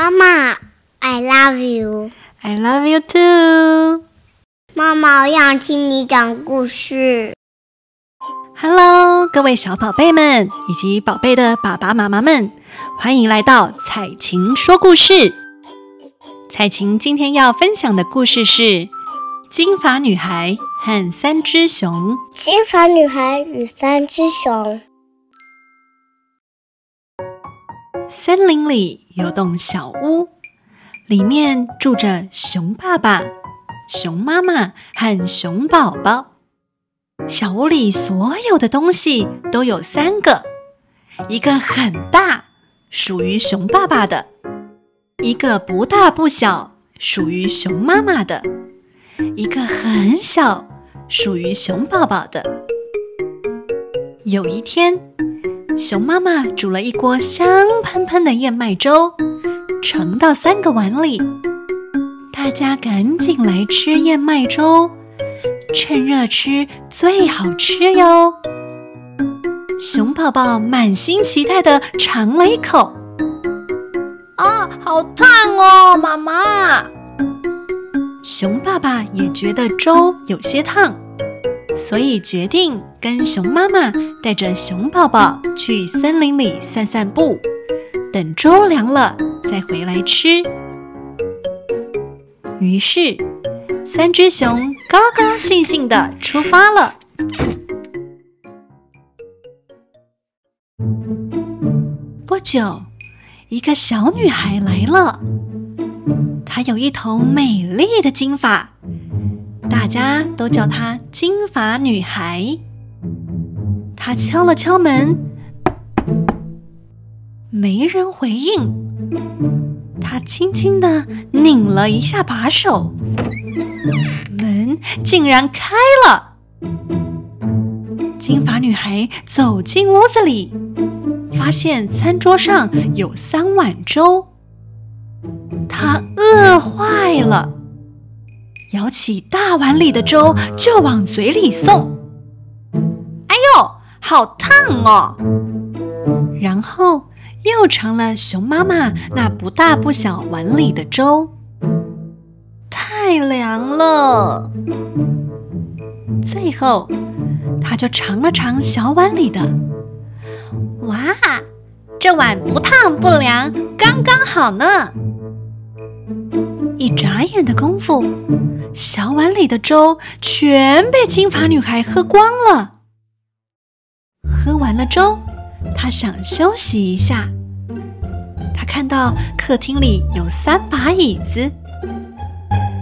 妈妈，I love you. I love you too. 妈妈，我想听你讲故事。Hello，各位小宝贝们以及宝贝的爸爸妈妈们，欢迎来到彩晴说故事。彩晴今天要分享的故事是《金发女孩和三只熊》。金发女孩与三只熊。森林里有栋小屋，里面住着熊爸爸、熊妈妈和熊宝宝。小屋里所有的东西都有三个：一个很大，属于熊爸爸的；一个不大不小，属于熊妈妈的；一个很小，属于熊宝宝的。有一天，熊妈妈煮了一锅香喷喷的燕麦粥，盛到三个碗里。大家赶紧来吃燕麦粥，趁热吃最好吃哟。熊宝宝满心期待地尝了一口，啊，好烫哦，妈妈！熊爸爸也觉得粥有些烫。所以决定跟熊妈妈带着熊宝宝去森林里散散步，等粥凉了再回来吃。于是，三只熊高高兴兴地出发了。不久，一个小女孩来了，她有一头美丽的金发。大家都叫她金发女孩。她敲了敲门，没人回应。她轻轻地拧了一下把手，门竟然开了。金发女孩走进屋子里，发现餐桌上有三碗粥，她饿坏了。舀起大碗里的粥就往嘴里送，哎呦，好烫哦！然后又尝了熊妈妈那不大不小碗里的粥，太凉了。最后，他就尝了尝小碗里的，哇，这碗不烫不凉，刚刚好呢。一眨眼的功夫，小碗里的粥全被金发女孩喝光了。喝完了粥，她想休息一下。她看到客厅里有三把椅子，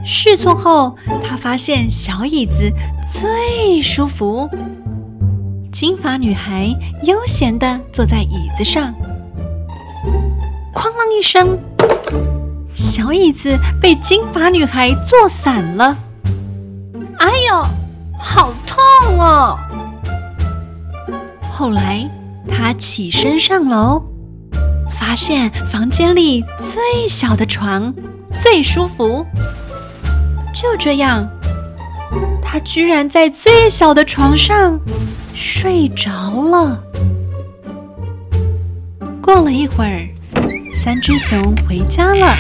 试坐后，她发现小椅子最舒服。金发女孩悠闲地坐在椅子上，哐啷一声。小椅子被金发女孩坐散了，哎呦，好痛哦！后来她起身上楼，发现房间里最小的床最舒服。就这样，她居然在最小的床上睡着了。过了一会儿，三只熊回家了。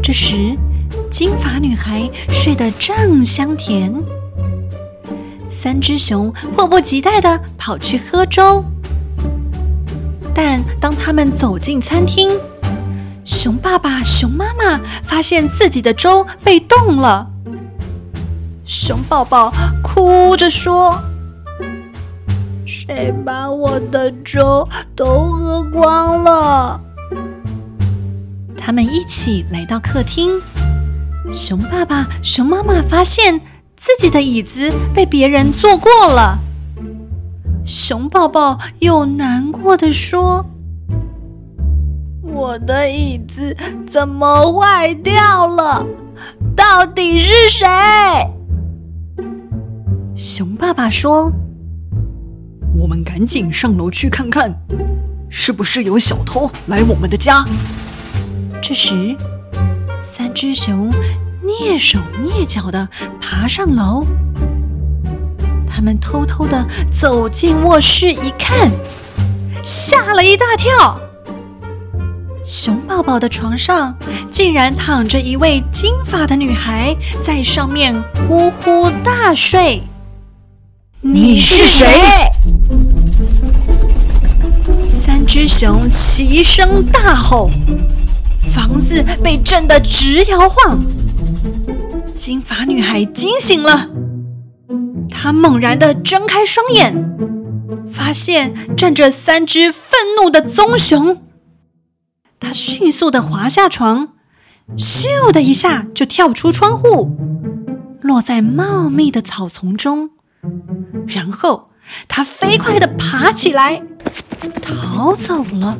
这时，金发女孩睡得正香甜。三只熊迫不及待地跑去喝粥，但当他们走进餐厅，熊爸爸、熊妈妈发现自己的粥被冻了。熊宝宝哭着说：“谁把我的粥都喝光了？”他们一起来到客厅，熊爸爸、熊妈妈发现自己的椅子被别人坐过了。熊宝宝又难过的说：“我的椅子怎么坏掉了？到底是谁？”熊爸爸说：“我们赶紧上楼去看看，是不是有小偷来我们的家。”这时，三只熊蹑手蹑脚地爬上楼。他们偷偷地走进卧室，一看，吓了一大跳。熊宝宝的床上竟然躺着一位金发的女孩，在上面呼呼大睡。你是谁？三只熊齐声大吼，房子被震得直摇晃。金发女孩惊醒了，她猛然地睁开双眼，发现站着三只愤怒的棕熊。她迅速地滑下床，咻的一下就跳出窗户，落在茂密的草丛中。然后，她飞快地爬起来，逃走了。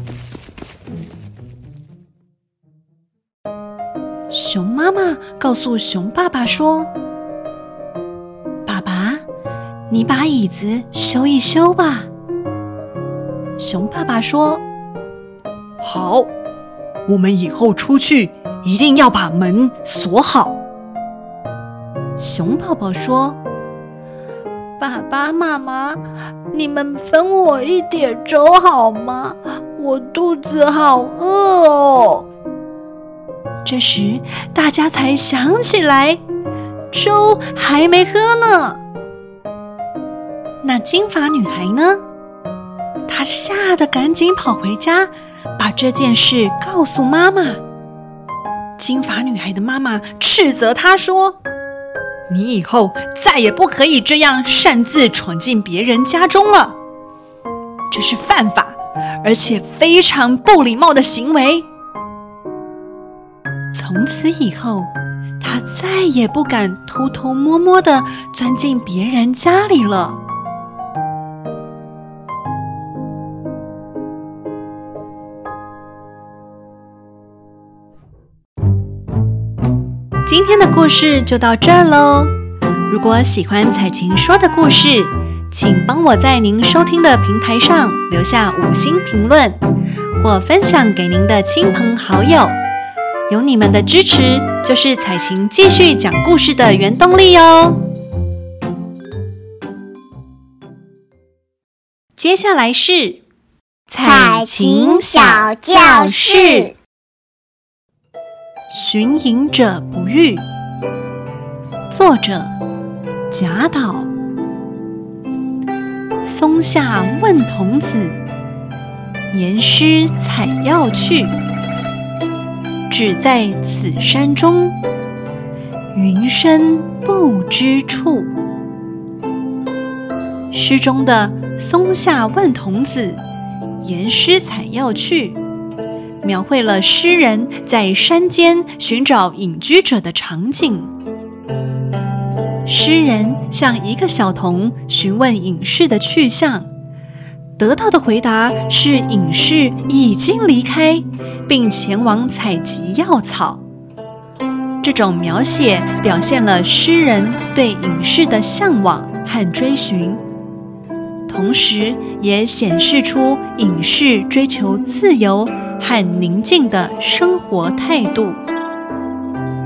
熊妈妈告诉熊爸爸说：“爸爸，你把椅子修一修吧。”熊爸爸说：“好，我们以后出去一定要把门锁好。”熊宝宝说：“爸爸妈妈，你们分我一点粥好吗？我肚子好饿哦。”这时，大家才想起来，粥还没喝呢。那金发女孩呢？她吓得赶紧跑回家，把这件事告诉妈妈。金发女孩的妈妈斥责她说：“你以后再也不可以这样擅自闯进别人家中了，这是犯法，而且非常不礼貌的行为。”从此以后，他再也不敢偷偷摸摸的钻进别人家里了。今天的故事就到这儿喽。如果喜欢彩琴说的故事，请帮我在您收听的平台上留下五星评论，或分享给您的亲朋好友。有你们的支持，就是采晴继续讲故事的原动力哦。接下来是采晴小教室，《寻隐者不遇》，作者贾岛。松下问童子，言师采药去。只在此山中，云深不知处。诗中的松下问童子，言师采药去，描绘了诗人在山间寻找隐居者的场景。诗人向一个小童询问隐士的去向。得到的回答是隐士已经离开，并前往采集药草。这种描写表现了诗人对隐士的向往和追寻，同时也显示出隐士追求自由和宁静的生活态度。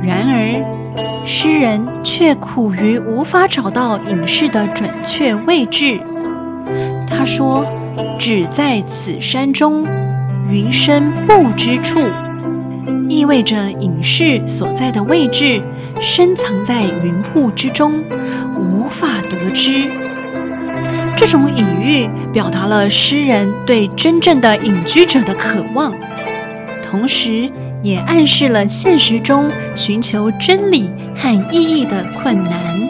然而，诗人却苦于无法找到隐士的准确位置。他说。只在此山中，云深不知处，意味着隐士所在的位置深藏在云雾之中，无法得知。这种隐喻表达了诗人对真正的隐居者的渴望，同时也暗示了现实中寻求真理和意义的困难。